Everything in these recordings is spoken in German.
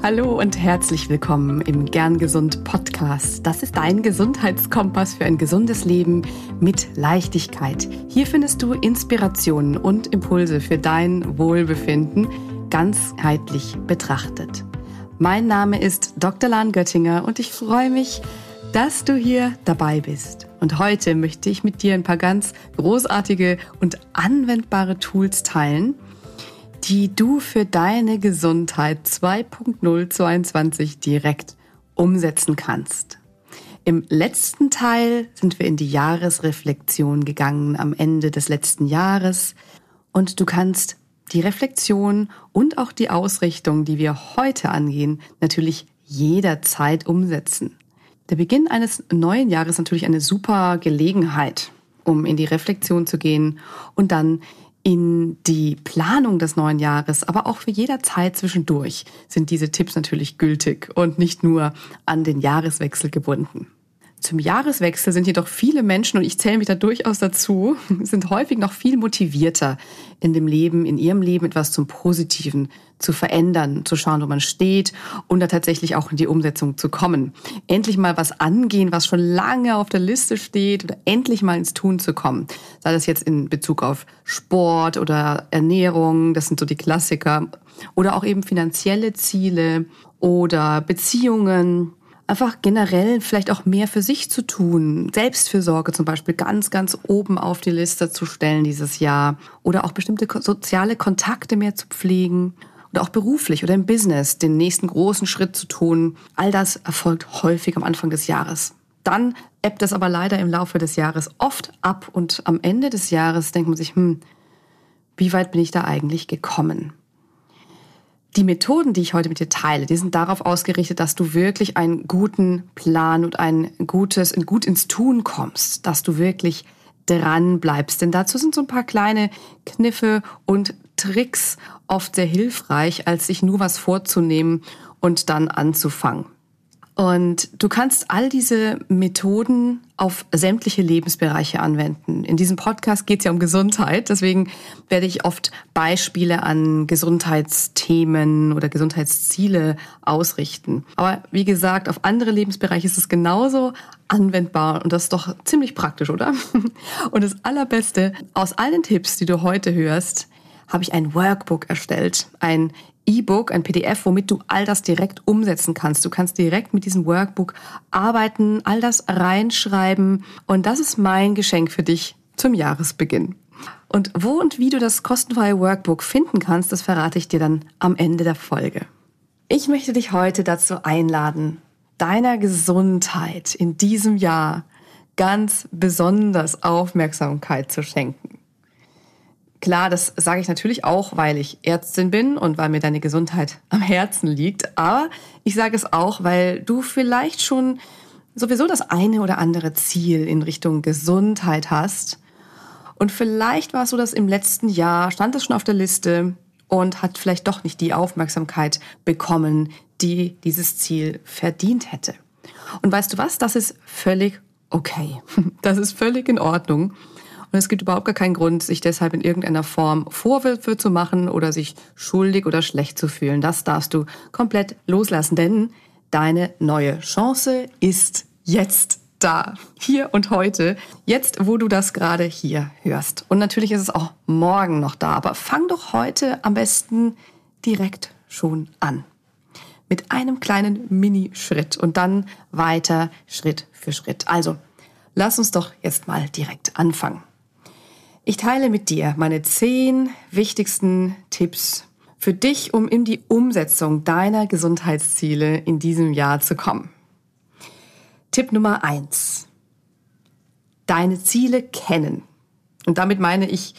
Hallo und herzlich willkommen im Gern Gesund Podcast. Das ist dein Gesundheitskompass für ein gesundes Leben mit Leichtigkeit. Hier findest du Inspirationen und Impulse für dein Wohlbefinden ganzheitlich betrachtet. Mein Name ist Dr. Lahn Göttinger und ich freue mich, dass du hier dabei bist. Und heute möchte ich mit dir ein paar ganz großartige und anwendbare Tools teilen, die du für deine Gesundheit 2.022 direkt umsetzen kannst. Im letzten Teil sind wir in die Jahresreflexion gegangen am Ende des letzten Jahres und du kannst die Reflexion und auch die Ausrichtung, die wir heute angehen, natürlich jederzeit umsetzen. Der Beginn eines neuen Jahres ist natürlich eine super Gelegenheit, um in die Reflexion zu gehen und dann in die Planung des neuen Jahres, aber auch für jeder Zeit zwischendurch sind diese Tipps natürlich gültig und nicht nur an den Jahreswechsel gebunden. Zum Jahreswechsel sind jedoch viele Menschen, und ich zähle mich da durchaus dazu, sind häufig noch viel motivierter in dem Leben, in ihrem Leben etwas zum Positiven zu verändern, zu schauen, wo man steht und da tatsächlich auch in die Umsetzung zu kommen. Endlich mal was angehen, was schon lange auf der Liste steht oder endlich mal ins Tun zu kommen. Sei das jetzt in Bezug auf Sport oder Ernährung, das sind so die Klassiker, oder auch eben finanzielle Ziele oder Beziehungen, einfach generell vielleicht auch mehr für sich zu tun. Selbstfürsorge zum Beispiel ganz, ganz oben auf die Liste zu stellen dieses Jahr. Oder auch bestimmte soziale Kontakte mehr zu pflegen. Oder auch beruflich oder im Business den nächsten großen Schritt zu tun. All das erfolgt häufig am Anfang des Jahres. Dann ebbt es aber leider im Laufe des Jahres oft ab und am Ende des Jahres denkt man sich, hm, wie weit bin ich da eigentlich gekommen? Die Methoden, die ich heute mit dir teile, die sind darauf ausgerichtet, dass du wirklich einen guten Plan und ein gutes, gut ins Tun kommst, dass du wirklich dran bleibst. Denn dazu sind so ein paar kleine Kniffe und Tricks oft sehr hilfreich, als sich nur was vorzunehmen und dann anzufangen. Und du kannst all diese Methoden auf sämtliche Lebensbereiche anwenden. In diesem Podcast geht es ja um Gesundheit, deswegen werde ich oft Beispiele an Gesundheitsthemen oder Gesundheitsziele ausrichten. Aber wie gesagt, auf andere Lebensbereiche ist es genauso anwendbar und das ist doch ziemlich praktisch, oder? Und das Allerbeste, aus allen Tipps, die du heute hörst, habe ich ein Workbook erstellt, ein E-Book, ein PDF, womit du all das direkt umsetzen kannst. Du kannst direkt mit diesem Workbook arbeiten, all das reinschreiben und das ist mein Geschenk für dich zum Jahresbeginn. Und wo und wie du das kostenfreie Workbook finden kannst, das verrate ich dir dann am Ende der Folge. Ich möchte dich heute dazu einladen, deiner Gesundheit in diesem Jahr ganz besonders Aufmerksamkeit zu schenken. Klar, das sage ich natürlich auch, weil ich Ärztin bin und weil mir deine Gesundheit am Herzen liegt. Aber ich sage es auch, weil du vielleicht schon sowieso das eine oder andere Ziel in Richtung Gesundheit hast. Und vielleicht war es so, dass im letzten Jahr stand es schon auf der Liste und hat vielleicht doch nicht die Aufmerksamkeit bekommen, die dieses Ziel verdient hätte. Und weißt du was? Das ist völlig okay. Das ist völlig in Ordnung. Und es gibt überhaupt gar keinen Grund, sich deshalb in irgendeiner Form Vorwürfe zu machen oder sich schuldig oder schlecht zu fühlen. Das darfst du komplett loslassen, denn deine neue Chance ist jetzt da, hier und heute, jetzt, wo du das gerade hier hörst. Und natürlich ist es auch morgen noch da, aber fang doch heute am besten direkt schon an. Mit einem kleinen Mini-Schritt und dann weiter Schritt für Schritt. Also, lass uns doch jetzt mal direkt anfangen. Ich teile mit dir meine zehn wichtigsten Tipps für dich, um in die Umsetzung deiner Gesundheitsziele in diesem Jahr zu kommen. Tipp Nummer eins: Deine Ziele kennen. Und damit meine ich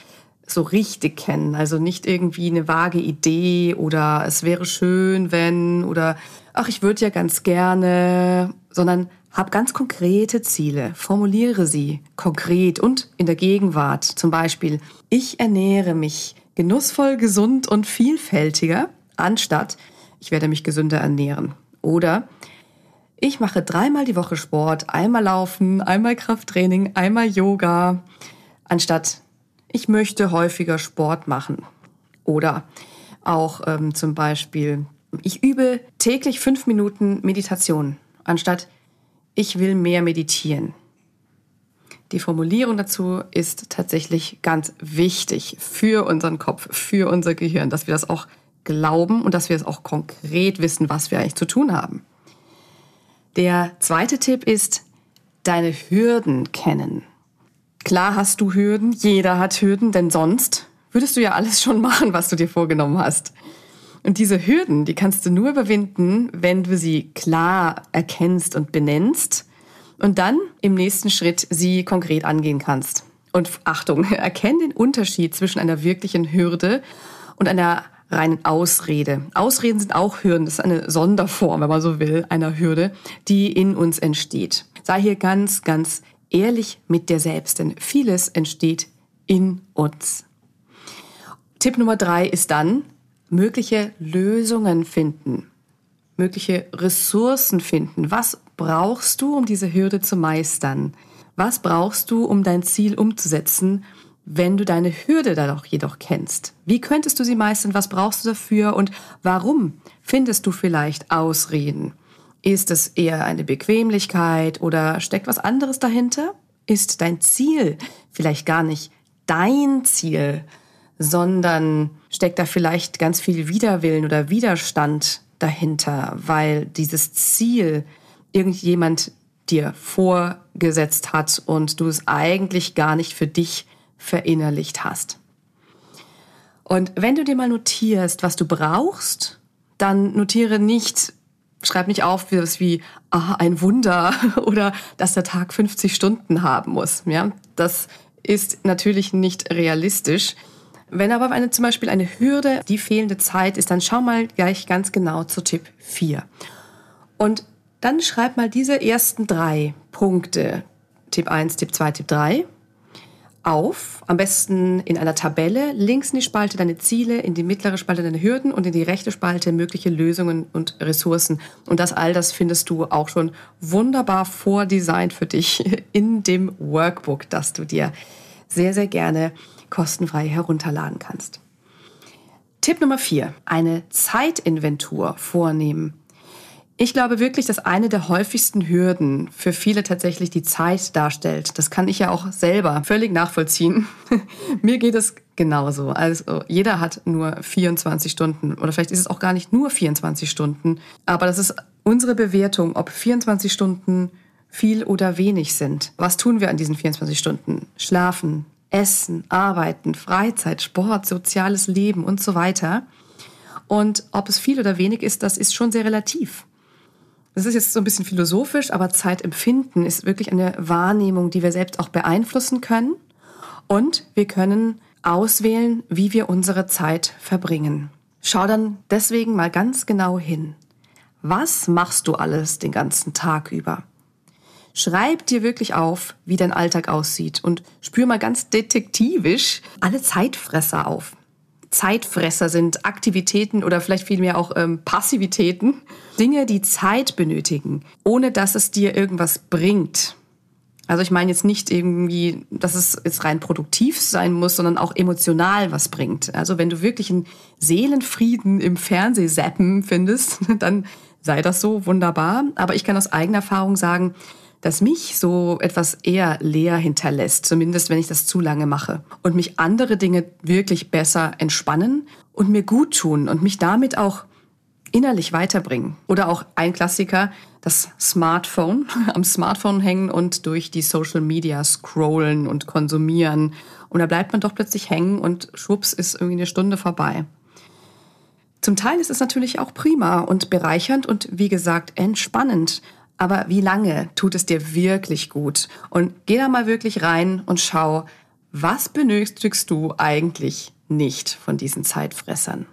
so richtig kennen, also nicht irgendwie eine vage Idee oder es wäre schön, wenn oder ach, ich würde ja ganz gerne, sondern hab ganz konkrete Ziele, formuliere sie konkret und in der Gegenwart. Zum Beispiel, ich ernähre mich genussvoll, gesund und vielfältiger, anstatt ich werde mich gesünder ernähren. Oder ich mache dreimal die Woche Sport, einmal Laufen, einmal Krafttraining, einmal Yoga, anstatt ich möchte häufiger Sport machen. Oder auch ähm, zum Beispiel, Ich übe täglich fünf Minuten Meditation, anstatt ich will mehr meditieren. Die Formulierung dazu ist tatsächlich ganz wichtig für unseren Kopf, für unser Gehirn, dass wir das auch glauben und dass wir es auch konkret wissen, was wir eigentlich zu tun haben. Der zweite Tipp ist, deine Hürden kennen. Klar hast du Hürden, jeder hat Hürden, denn sonst würdest du ja alles schon machen, was du dir vorgenommen hast. Und diese Hürden, die kannst du nur überwinden, wenn du sie klar erkennst und benennst und dann im nächsten Schritt sie konkret angehen kannst. Und Achtung, erkenn den Unterschied zwischen einer wirklichen Hürde und einer reinen Ausrede. Ausreden sind auch Hürden. Das ist eine Sonderform, wenn man so will, einer Hürde, die in uns entsteht. Sei hier ganz, ganz ehrlich mit dir selbst, denn vieles entsteht in uns. Tipp Nummer drei ist dann, mögliche Lösungen finden, mögliche Ressourcen finden. Was brauchst du, um diese Hürde zu meistern? Was brauchst du, um dein Ziel umzusetzen, wenn du deine Hürde da doch jedoch kennst? Wie könntest du sie meistern? Was brauchst du dafür? Und warum findest du vielleicht Ausreden? Ist es eher eine Bequemlichkeit oder steckt was anderes dahinter? Ist dein Ziel vielleicht gar nicht dein Ziel, sondern steckt da vielleicht ganz viel Widerwillen oder Widerstand dahinter, weil dieses Ziel irgendjemand dir vorgesetzt hat und du es eigentlich gar nicht für dich verinnerlicht hast. Und wenn du dir mal notierst, was du brauchst, dann notiere nicht, schreib nicht auf, wie ah, ein Wunder oder dass der Tag 50 Stunden haben muss. Ja, das ist natürlich nicht realistisch. Wenn aber eine, zum Beispiel eine Hürde die fehlende Zeit ist, dann schau mal gleich ganz genau zu Tipp 4. Und dann schreib mal diese ersten drei Punkte, Tipp 1, Tipp 2, Tipp 3, auf. Am besten in einer Tabelle. Links in die Spalte deine Ziele, in die mittlere Spalte deine Hürden und in die rechte Spalte mögliche Lösungen und Ressourcen. Und das all das findest du auch schon wunderbar vordesignt für dich in dem Workbook, das du dir sehr, sehr gerne kostenfrei herunterladen kannst. Tipp Nummer vier: Eine Zeitinventur vornehmen. Ich glaube wirklich, dass eine der häufigsten Hürden für viele tatsächlich die Zeit darstellt. Das kann ich ja auch selber völlig nachvollziehen. Mir geht es genauso. Also jeder hat nur 24 Stunden oder vielleicht ist es auch gar nicht nur 24 Stunden, aber das ist unsere Bewertung, ob 24 Stunden viel oder wenig sind. Was tun wir an diesen 24 Stunden? Schlafen, essen, arbeiten, Freizeit, Sport, soziales Leben und so weiter. Und ob es viel oder wenig ist, das ist schon sehr relativ. Das ist jetzt so ein bisschen philosophisch, aber Zeitempfinden ist wirklich eine Wahrnehmung, die wir selbst auch beeinflussen können. Und wir können auswählen, wie wir unsere Zeit verbringen. Schau dann deswegen mal ganz genau hin. Was machst du alles den ganzen Tag über? Schreib dir wirklich auf, wie dein Alltag aussieht und spür mal ganz detektivisch alle Zeitfresser auf. Zeitfresser sind Aktivitäten oder vielleicht vielmehr auch ähm, Passivitäten, Dinge, die Zeit benötigen, ohne dass es dir irgendwas bringt. Also ich meine jetzt nicht irgendwie, dass es jetzt rein produktiv sein muss, sondern auch emotional was bringt. Also wenn du wirklich einen Seelenfrieden im Fernsehsappen findest, dann sei das so wunderbar. Aber ich kann aus eigener Erfahrung sagen, dass mich so etwas eher leer hinterlässt, zumindest wenn ich das zu lange mache. Und mich andere Dinge wirklich besser entspannen und mir gut tun und mich damit auch innerlich weiterbringen. Oder auch ein Klassiker, das Smartphone, am Smartphone hängen und durch die Social Media scrollen und konsumieren. Und da bleibt man doch plötzlich hängen und schwupps ist irgendwie eine Stunde vorbei. Zum Teil ist es natürlich auch prima und bereichernd und wie gesagt entspannend. Aber wie lange tut es dir wirklich gut? Und geh da mal wirklich rein und schau, was benötigst du eigentlich nicht von diesen Zeitfressern?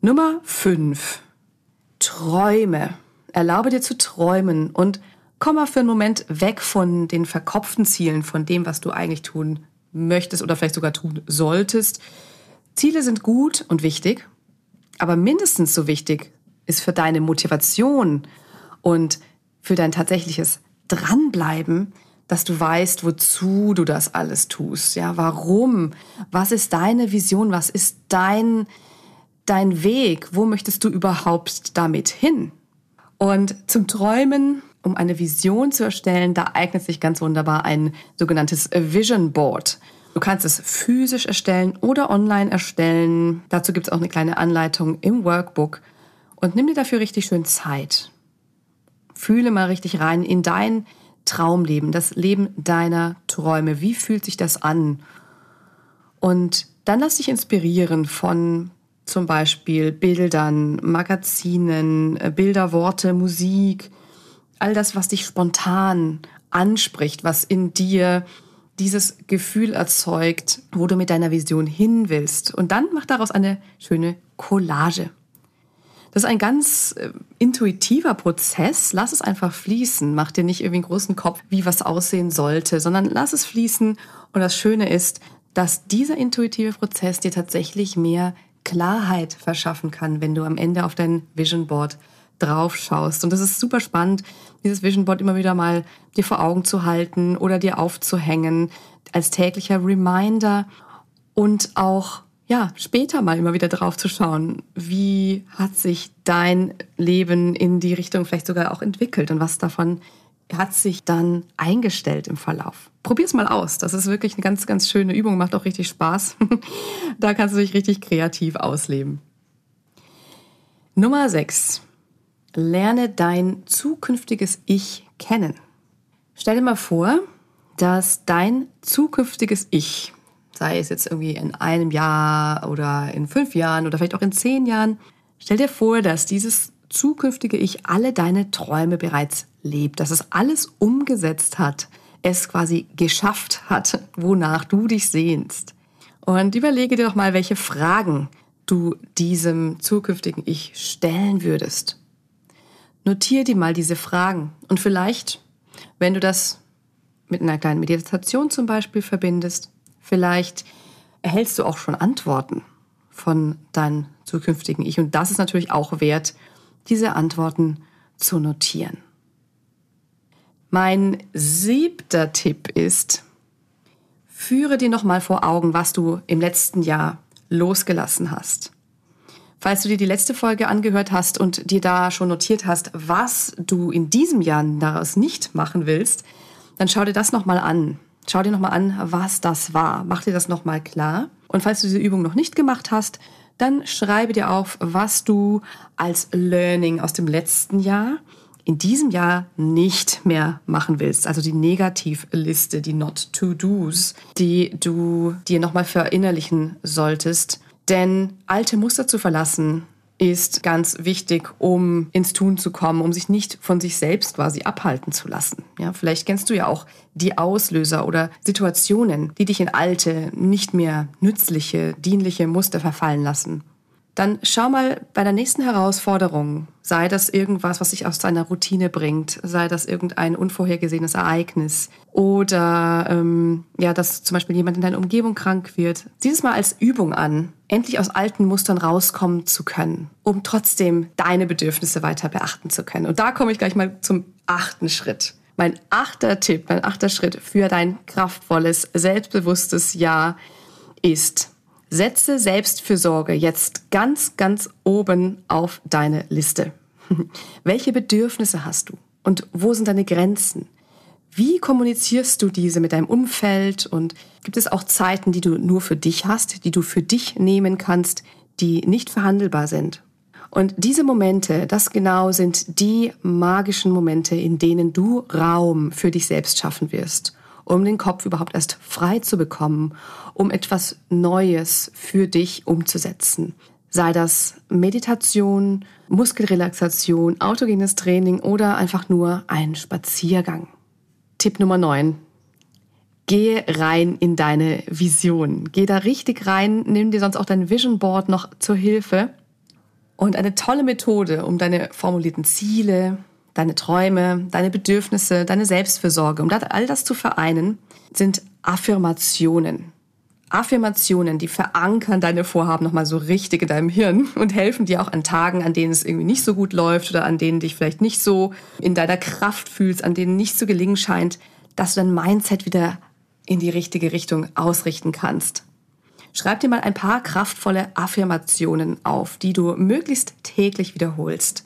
Nummer 5. Träume. Erlaube dir zu träumen und komm mal für einen Moment weg von den verkopften Zielen, von dem, was du eigentlich tun möchtest oder vielleicht sogar tun solltest. Ziele sind gut und wichtig, aber mindestens so wichtig ist für deine Motivation und für dein tatsächliches Dranbleiben, dass du weißt, wozu du das alles tust. Ja, warum? Was ist deine Vision? Was ist dein, dein Weg? Wo möchtest du überhaupt damit hin? Und zum Träumen, um eine Vision zu erstellen, da eignet sich ganz wunderbar ein sogenanntes Vision Board. Du kannst es physisch erstellen oder online erstellen. Dazu gibt es auch eine kleine Anleitung im Workbook. Und nimm dir dafür richtig schön Zeit. Fühle mal richtig rein in dein Traumleben, das Leben deiner Träume. Wie fühlt sich das an? Und dann lass dich inspirieren von zum Beispiel Bildern, Magazinen, äh, Bilder, Worte, Musik, all das, was dich spontan anspricht, was in dir dieses Gefühl erzeugt, wo du mit deiner Vision hin willst. Und dann mach daraus eine schöne Collage. Das ist ein ganz äh, intuitiver Prozess. Lass es einfach fließen. Mach dir nicht irgendwie einen großen Kopf, wie was aussehen sollte, sondern lass es fließen. Und das Schöne ist, dass dieser intuitive Prozess dir tatsächlich mehr Klarheit verschaffen kann, wenn du am Ende auf dein Vision Board drauf schaust. Und das ist super spannend, dieses Vision Board immer wieder mal dir vor Augen zu halten oder dir aufzuhängen als täglicher Reminder und auch ja, später mal immer wieder drauf zu schauen, wie hat sich dein Leben in die Richtung vielleicht sogar auch entwickelt und was davon hat sich dann eingestellt im Verlauf. Probier's mal aus. Das ist wirklich eine ganz, ganz schöne Übung, macht auch richtig Spaß. da kannst du dich richtig kreativ ausleben. Nummer 6. Lerne dein zukünftiges Ich kennen. Stell dir mal vor, dass dein zukünftiges Ich sei es jetzt irgendwie in einem Jahr oder in fünf Jahren oder vielleicht auch in zehn Jahren. Stell dir vor, dass dieses zukünftige Ich alle deine Träume bereits lebt, dass es alles umgesetzt hat, es quasi geschafft hat, wonach du dich sehnst. Und überlege dir doch mal, welche Fragen du diesem zukünftigen Ich stellen würdest. Notiere dir mal diese Fragen und vielleicht, wenn du das mit einer kleinen Meditation zum Beispiel verbindest, Vielleicht erhältst du auch schon Antworten von deinem zukünftigen Ich. Und das ist natürlich auch wert, diese Antworten zu notieren. Mein siebter Tipp ist, führe dir nochmal vor Augen, was du im letzten Jahr losgelassen hast. Falls du dir die letzte Folge angehört hast und dir da schon notiert hast, was du in diesem Jahr daraus nicht machen willst, dann schau dir das nochmal an. Schau dir nochmal an, was das war. Mach dir das nochmal klar. Und falls du diese Übung noch nicht gemacht hast, dann schreibe dir auf, was du als Learning aus dem letzten Jahr in diesem Jahr nicht mehr machen willst. Also die Negativliste, die Not-to-Dos, die du dir nochmal verinnerlichen solltest. Denn alte Muster zu verlassen ist ganz wichtig, um ins Tun zu kommen, um sich nicht von sich selbst quasi abhalten zu lassen. Ja, vielleicht kennst du ja auch die Auslöser oder Situationen, die dich in alte, nicht mehr nützliche, dienliche Muster verfallen lassen. Dann schau mal bei der nächsten Herausforderung, sei das irgendwas, was dich aus deiner Routine bringt, sei das irgendein unvorhergesehenes Ereignis. Oder ähm, ja, dass zum Beispiel jemand in deiner Umgebung krank wird, sieh es mal als Übung an, endlich aus alten Mustern rauskommen zu können, um trotzdem deine Bedürfnisse weiter beachten zu können. Und da komme ich gleich mal zum achten Schritt. Mein achter Tipp, mein achter Schritt für dein kraftvolles, selbstbewusstes Jahr ist, Setze Selbstfürsorge jetzt ganz, ganz oben auf deine Liste. Welche Bedürfnisse hast du? Und wo sind deine Grenzen? Wie kommunizierst du diese mit deinem Umfeld? Und gibt es auch Zeiten, die du nur für dich hast, die du für dich nehmen kannst, die nicht verhandelbar sind? Und diese Momente, das genau sind die magischen Momente, in denen du Raum für dich selbst schaffen wirst um den Kopf überhaupt erst frei zu bekommen, um etwas Neues für dich umzusetzen. Sei das Meditation, Muskelrelaxation, autogenes Training oder einfach nur ein Spaziergang. Tipp Nummer 9. Gehe rein in deine Vision. Geh da richtig rein, nimm dir sonst auch dein Vision Board noch zur Hilfe. Und eine tolle Methode, um deine formulierten Ziele, deine Träume, deine Bedürfnisse, deine Selbstfürsorge, um all das zu vereinen, sind Affirmationen. Affirmationen, die verankern deine Vorhaben nochmal so richtig in deinem Hirn und helfen dir auch an Tagen, an denen es irgendwie nicht so gut läuft oder an denen dich vielleicht nicht so in deiner Kraft fühlst, an denen nicht so gelingen scheint, dass du dein Mindset wieder in die richtige Richtung ausrichten kannst. Schreib dir mal ein paar kraftvolle Affirmationen auf, die du möglichst täglich wiederholst.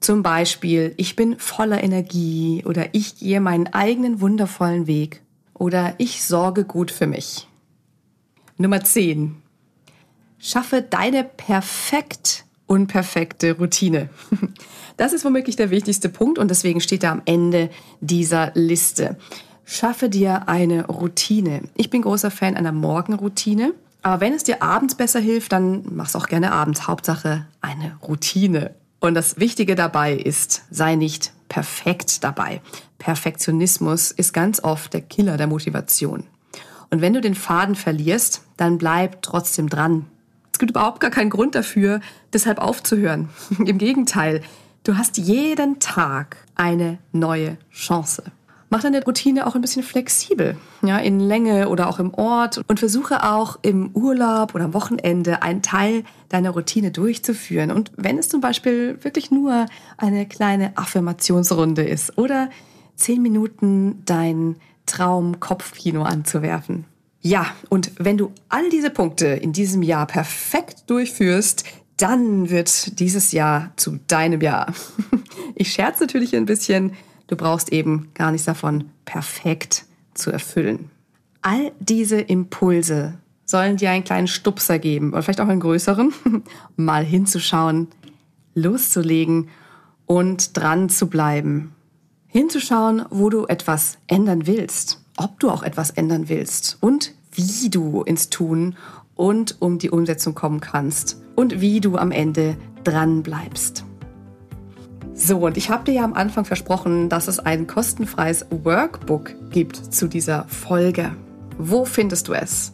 Zum Beispiel, ich bin voller Energie oder ich gehe meinen eigenen wundervollen Weg oder ich sorge gut für mich. Nummer 10. Schaffe deine perfekt unperfekte Routine. Das ist womöglich der wichtigste Punkt und deswegen steht er am Ende dieser Liste. Schaffe dir eine Routine. Ich bin großer Fan einer Morgenroutine. Aber wenn es dir abends besser hilft, dann mach's auch gerne abends. Hauptsache eine Routine. Und das Wichtige dabei ist, sei nicht perfekt dabei. Perfektionismus ist ganz oft der Killer der Motivation. Und wenn du den Faden verlierst, dann bleib trotzdem dran. Es gibt überhaupt gar keinen Grund dafür, deshalb aufzuhören. Im Gegenteil, du hast jeden Tag eine neue Chance. Mach deine Routine auch ein bisschen flexibel, ja, in Länge oder auch im Ort und versuche auch im Urlaub oder am Wochenende einen Teil deiner Routine durchzuführen. Und wenn es zum Beispiel wirklich nur eine kleine Affirmationsrunde ist oder zehn Minuten dein Traum-Kopfkino anzuwerfen. Ja, und wenn du all diese Punkte in diesem Jahr perfekt durchführst, dann wird dieses Jahr zu deinem Jahr. Ich scherze natürlich ein bisschen, Du brauchst eben gar nichts davon perfekt zu erfüllen. All diese Impulse sollen dir einen kleinen Stupser geben oder vielleicht auch einen größeren, mal hinzuschauen, loszulegen und dran zu bleiben. Hinzuschauen, wo du etwas ändern willst, ob du auch etwas ändern willst und wie du ins Tun und um die Umsetzung kommen kannst und wie du am Ende dran bleibst. So, und ich habe dir ja am Anfang versprochen, dass es ein kostenfreies Workbook gibt zu dieser Folge. Wo findest du es?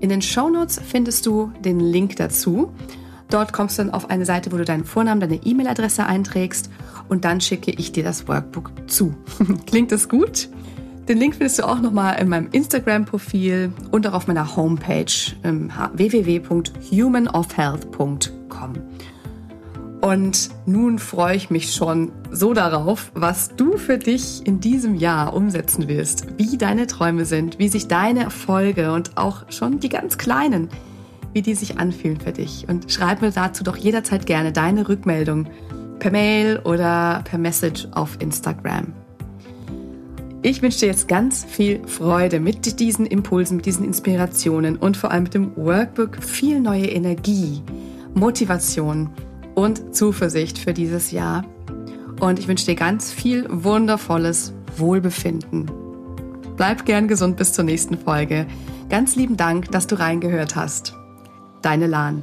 In den Show Notes findest du den Link dazu. Dort kommst du dann auf eine Seite, wo du deinen Vornamen, deine E-Mail-Adresse einträgst und dann schicke ich dir das Workbook zu. Klingt das gut? Den Link findest du auch nochmal in meinem Instagram-Profil und auch auf meiner Homepage ähm, www.humanofhealth.com. Und nun freue ich mich schon so darauf, was du für dich in diesem Jahr umsetzen willst, wie deine Träume sind, wie sich deine Erfolge und auch schon die ganz kleinen, wie die sich anfühlen für dich. Und schreib mir dazu doch jederzeit gerne deine Rückmeldung per Mail oder per Message auf Instagram. Ich wünsche dir jetzt ganz viel Freude mit diesen Impulsen, mit diesen Inspirationen und vor allem mit dem Workbook viel neue Energie, Motivation und Zuversicht für dieses Jahr. Und ich wünsche dir ganz viel wundervolles Wohlbefinden. Bleib gern gesund bis zur nächsten Folge. Ganz lieben Dank, dass du reingehört hast. Deine Lahn.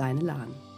Deine Lahn.